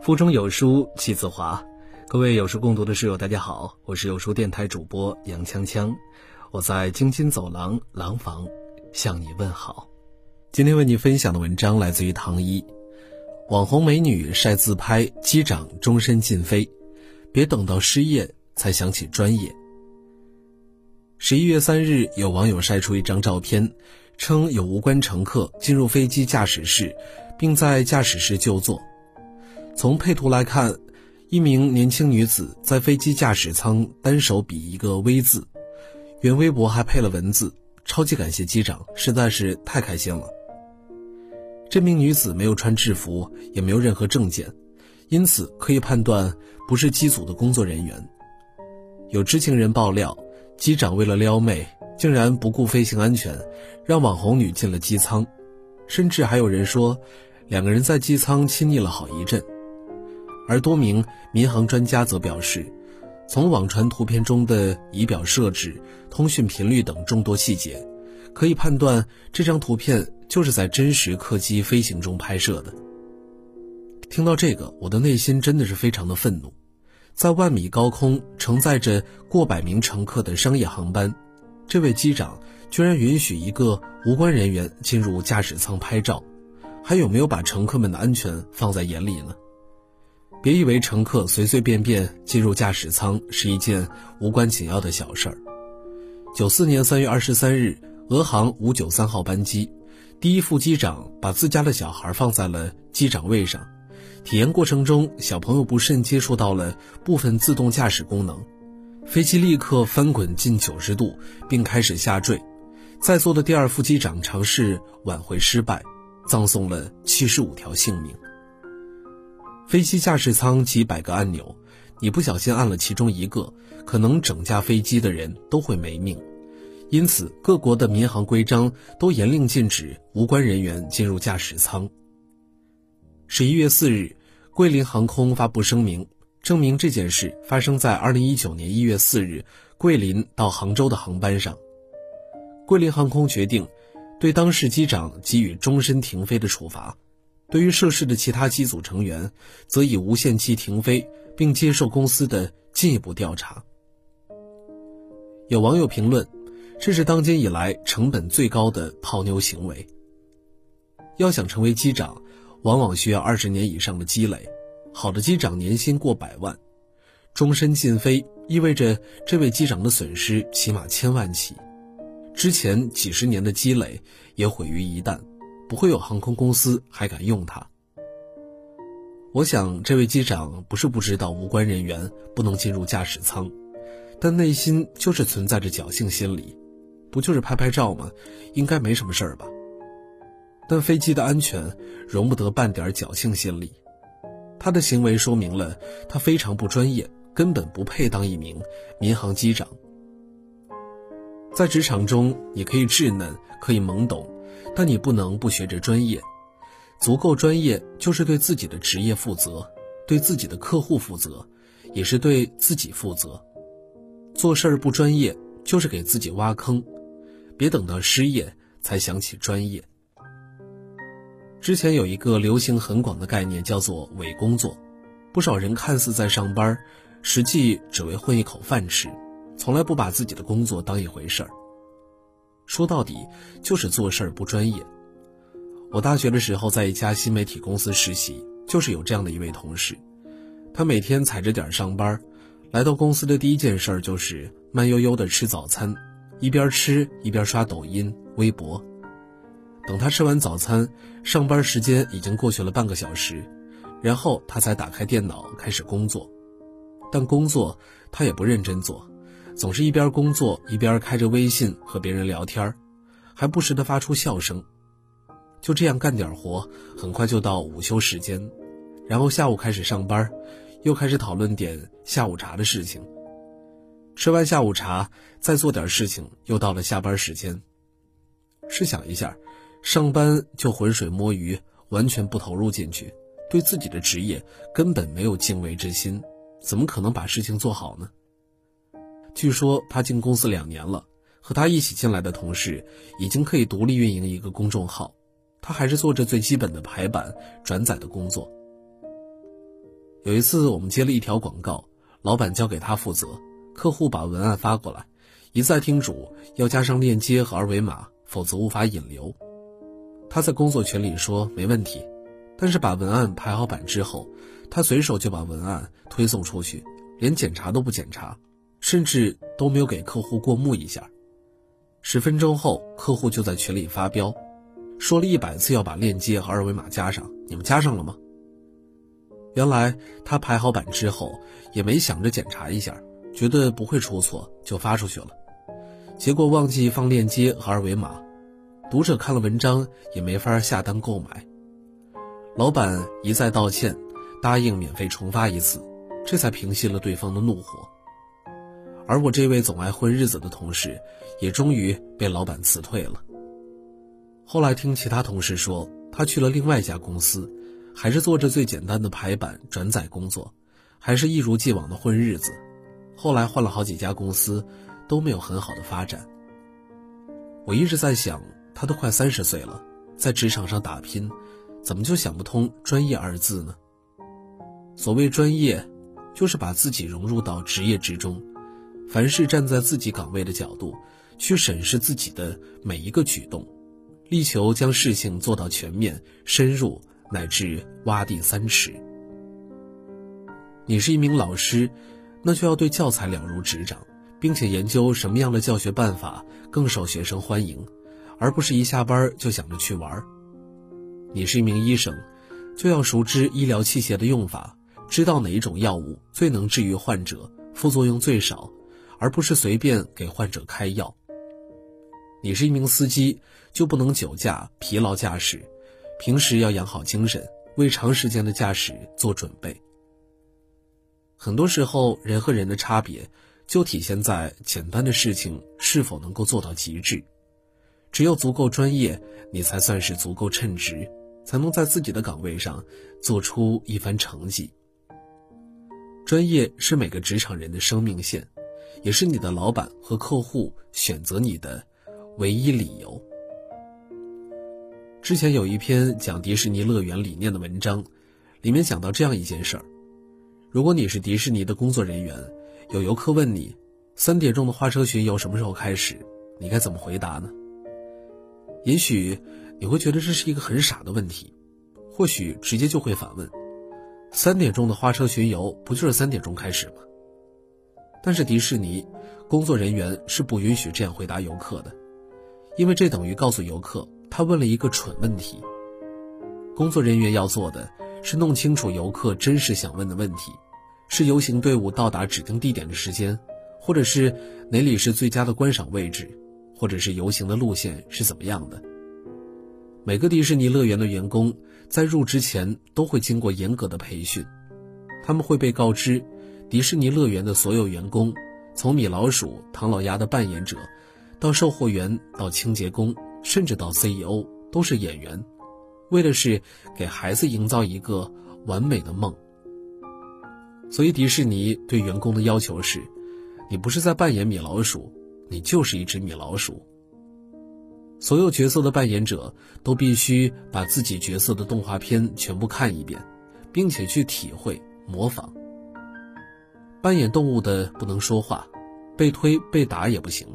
腹中有书气自华，各位有书共读的室友，大家好，我是有书电台主播杨锵锵，我在京津走廊廊坊向你问好。今天为你分享的文章来自于唐一，网红美女晒自拍，机长终身禁飞，别等到失业才想起专业。十一月三日，有网友晒出一张照片，称有无关乘客进入飞机驾驶室，并在驾驶室就坐。从配图来看，一名年轻女子在飞机驾驶舱单手比一个 V 字，原微博还配了文字：“超级感谢机长，实在是太开心了。”这名女子没有穿制服，也没有任何证件，因此可以判断不是机组的工作人员。有知情人爆料，机长为了撩妹，竟然不顾飞行安全，让网红女进了机舱，甚至还有人说，两个人在机舱亲昵了好一阵。而多名民航专家则表示，从网传图片中的仪表设置、通讯频率等众多细节，可以判断这张图片就是在真实客机飞行中拍摄的。听到这个，我的内心真的是非常的愤怒。在万米高空承载着过百名乘客的商业航班，这位机长居然允许一个无关人员进入驾驶舱拍照，还有没有把乘客们的安全放在眼里呢？别以为乘客随随便便进入驾驶舱是一件无关紧要的小事儿。九四年三月二十三日，俄航五九三号班机，第一副机长把自家的小孩放在了机长位上，体验过程中，小朋友不慎接触到了部分自动驾驶功能，飞机立刻翻滚近九十度，并开始下坠。在座的第二副机长尝试挽回失败，葬送了七十五条性命。飞机驾驶舱几百个按钮，你不小心按了其中一个，可能整架飞机的人都会没命。因此，各国的民航规章都严令禁止无关人员进入驾驶舱。十一月四日，桂林航空发布声明，证明这件事发生在二零一九年一月四日桂林到杭州的航班上。桂林航空决定对当事机长给予终身停飞的处罚。对于涉事的其他机组成员，则以无限期停飞，并接受公司的进一步调查。有网友评论：“这是当今以来成本最高的泡妞行为。”要想成为机长，往往需要二十年以上的积累。好的机长年薪过百万，终身禁飞意味着这位机长的损失起码千万起，之前几十年的积累也毁于一旦。不会有航空公司还敢用它。我想，这位机长不是不知道无关人员不能进入驾驶舱，但内心就是存在着侥幸心理。不就是拍拍照吗？应该没什么事儿吧？但飞机的安全容不得半点侥幸心理。他的行为说明了他非常不专业，根本不配当一名民航机长。在职场中，你可以稚嫩，可以懵懂。但你不能不学着专业，足够专业就是对自己的职业负责，对自己的客户负责，也是对自己负责。做事儿不专业就是给自己挖坑，别等到失业才想起专业。之前有一个流行很广的概念叫做伪工作，不少人看似在上班，实际只为混一口饭吃，从来不把自己的工作当一回事儿。说到底，就是做事儿不专业。我大学的时候在一家新媒体公司实习，就是有这样的一位同事，他每天踩着点上班，来到公司的第一件事就是慢悠悠的吃早餐，一边吃一边刷抖音、微博。等他吃完早餐，上班时间已经过去了半个小时，然后他才打开电脑开始工作，但工作他也不认真做。总是一边工作一边开着微信和别人聊天还不时的发出笑声。就这样干点活，很快就到午休时间，然后下午开始上班，又开始讨论点下午茶的事情。吃完下午茶，再做点事情，又到了下班时间。试想一下，上班就浑水摸鱼，完全不投入进去，对自己的职业根本没有敬畏之心，怎么可能把事情做好呢？据说他进公司两年了，和他一起进来的同事已经可以独立运营一个公众号，他还是做着最基本的排版、转载的工作。有一次，我们接了一条广告，老板交给他负责，客户把文案发过来，一再叮嘱要加上链接和二维码，否则无法引流。他在工作群里说没问题，但是把文案排好版之后，他随手就把文案推送出去，连检查都不检查，甚至都没有给客户过目一下。十分钟后，客户就在群里发飙，说了一百次要把链接和二维码加上，你们加上了吗？原来他排好版之后，也没想着检查一下，觉得不会出错就发出去了，结果忘记放链接和二维码，读者看了文章也没法下单购买。老板一再道歉，答应免费重发一次，这才平息了对方的怒火。而我这位总爱混日子的同事，也终于被老板辞退了。后来听其他同事说，他去了另外一家公司。还是做着最简单的排版转载工作，还是一如既往的混日子。后来换了好几家公司，都没有很好的发展。我一直在想，他都快三十岁了，在职场上打拼，怎么就想不通“专业”二字呢？所谓专业，就是把自己融入到职业之中，凡事站在自己岗位的角度，去审视自己的每一个举动，力求将事情做到全面深入。乃至挖地三尺。你是一名老师，那就要对教材了如指掌，并且研究什么样的教学办法更受学生欢迎，而不是一下班就想着去玩。你是一名医生，就要熟知医疗器械的用法，知道哪一种药物最能治愈患者，副作用最少，而不是随便给患者开药。你是一名司机，就不能酒驾、疲劳驾驶。平时要养好精神，为长时间的驾驶做准备。很多时候，人和人的差别就体现在简单的事情是否能够做到极致。只有足够专业，你才算是足够称职，才能在自己的岗位上做出一番成绩。专业是每个职场人的生命线，也是你的老板和客户选择你的唯一理由。之前有一篇讲迪士尼乐园理念的文章，里面讲到这样一件事儿：如果你是迪士尼的工作人员，有游客问你三点钟的花车巡游什么时候开始，你该怎么回答呢？也许你会觉得这是一个很傻的问题，或许直接就会反问：三点钟的花车巡游不就是三点钟开始吗？但是迪士尼工作人员是不允许这样回答游客的，因为这等于告诉游客。他问了一个蠢问题。工作人员要做的是弄清楚游客真实想问的问题：是游行队伍到达指定地点的时间，或者是哪里是最佳的观赏位置，或者是游行的路线是怎么样的。每个迪士尼乐园的员工在入职前都会经过严格的培训，他们会被告知，迪士尼乐园的所有员工，从米老鼠、唐老鸭的扮演者，到售货员，到清洁工。甚至到 CEO 都是演员，为的是给孩子营造一个完美的梦。所以迪士尼对员工的要求是：你不是在扮演米老鼠，你就是一只米老鼠。所有角色的扮演者都必须把自己角色的动画片全部看一遍，并且去体会、模仿。扮演动物的不能说话，被推被打也不行，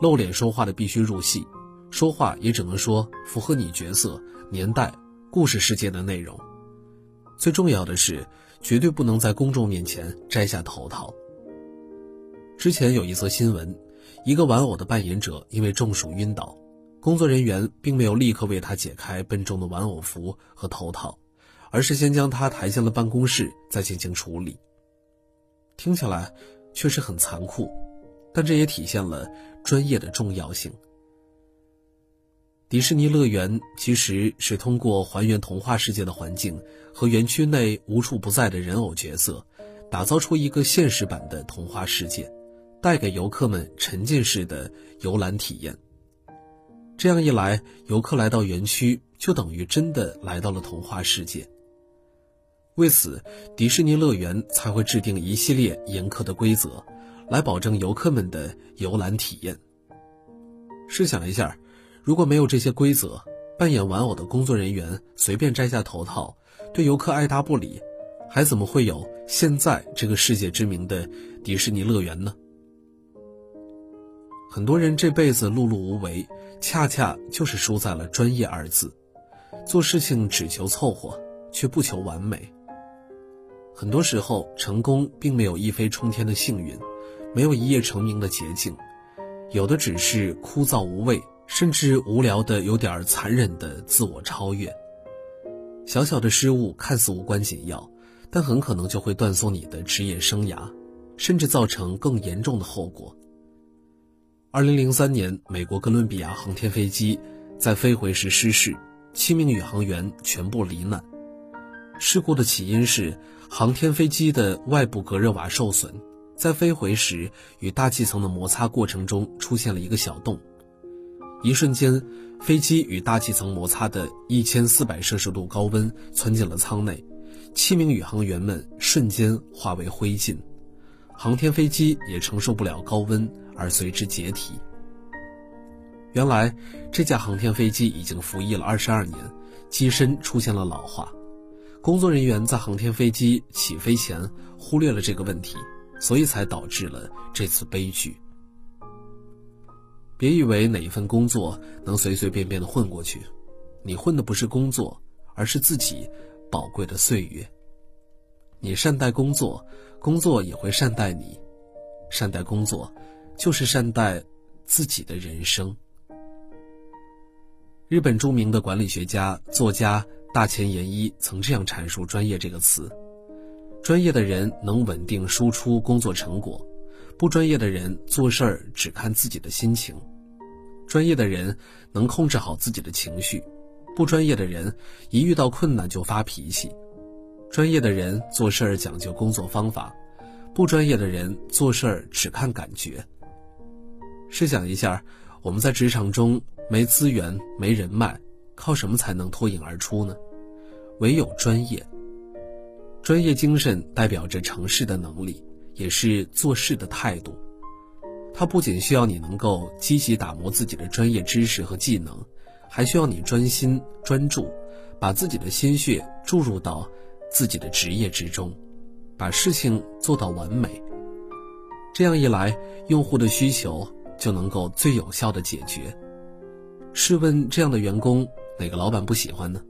露脸说话的必须入戏。说话也只能说符合你角色、年代、故事世界的内容。最重要的是，绝对不能在公众面前摘下头套。之前有一则新闻，一个玩偶的扮演者因为中暑晕倒，工作人员并没有立刻为他解开笨重的玩偶服和头套，而是先将他抬进了办公室，再进行处理。听起来确实很残酷，但这也体现了专业的重要性。迪士尼乐园其实是通过还原童话世界的环境和园区内无处不在的人偶角色，打造出一个现实版的童话世界，带给游客们沉浸式的游览体验。这样一来，游客来到园区就等于真的来到了童话世界。为此，迪士尼乐园才会制定一系列严苛的规则，来保证游客们的游览体验。试想一下，如果没有这些规则，扮演玩偶的工作人员随便摘下头套，对游客爱答不理，还怎么会有现在这个世界知名的迪士尼乐园呢？很多人这辈子碌碌无为，恰恰就是输在了“专业”二字，做事情只求凑合，却不求完美。很多时候，成功并没有一飞冲天的幸运，没有一夜成名的捷径，有的只是枯燥无味，甚至无聊的有点残忍的自我超越。小小的失误看似无关紧要，但很可能就会断送你的职业生涯，甚至造成更严重的后果。二零零三年，美国哥伦比亚航天飞机在飞回时失事，七名宇航员全部罹难。事故的起因是航天飞机的外部隔热瓦受损，在飞回时与大气层的摩擦过程中出现了一个小洞，一瞬间，飞机与大气层摩擦的一千四百摄氏度高温窜进了舱内，七名宇航员们瞬间化为灰烬，航天飞机也承受不了高温。而随之解体。原来，这架航天飞机已经服役了二十二年，机身出现了老化。工作人员在航天飞机起飞前忽略了这个问题，所以才导致了这次悲剧。别以为哪一份工作能随随便便的混过去，你混的不是工作，而是自己宝贵的岁月。你善待工作，工作也会善待你；善待工作。就是善待自己的人生。日本著名的管理学家、作家大前研一曾这样阐述“专业”这个词：专业的人能稳定输出工作成果，不专业的人做事儿只看自己的心情；专业的人能控制好自己的情绪，不专业的人一遇到困难就发脾气；专业的人做事儿讲究工作方法，不专业的人做事儿只看感觉。试想一下，我们在职场中没资源、没人脉，靠什么才能脱颖而出呢？唯有专业。专业精神代表着成事的能力，也是做事的态度。它不仅需要你能够积极打磨自己的专业知识和技能，还需要你专心专注，把自己的心血注入到自己的职业之中，把事情做到完美。这样一来，用户的需求。就能够最有效的解决。试问这样的员工，哪个老板不喜欢呢？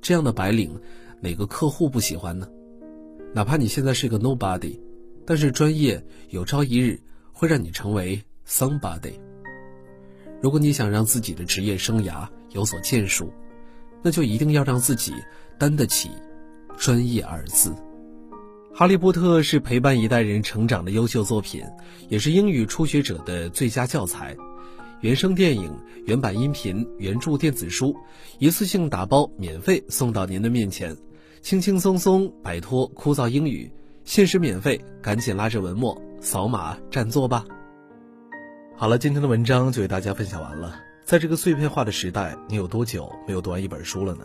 这样的白领，哪个客户不喜欢呢？哪怕你现在是个 nobody，但是专业有朝一日会让你成为 somebody。如果你想让自己的职业生涯有所建树，那就一定要让自己担得起“专业”二字。《哈利波特》是陪伴一代人成长的优秀作品，也是英语初学者的最佳教材。原声电影、原版音频、原著电子书，一次性打包免费送到您的面前，轻轻松松摆脱枯燥英语，限时免费，赶紧拉着文墨扫码占座吧。好了，今天的文章就为大家分享完了。在这个碎片化的时代，你有多久没有读完一本书了呢？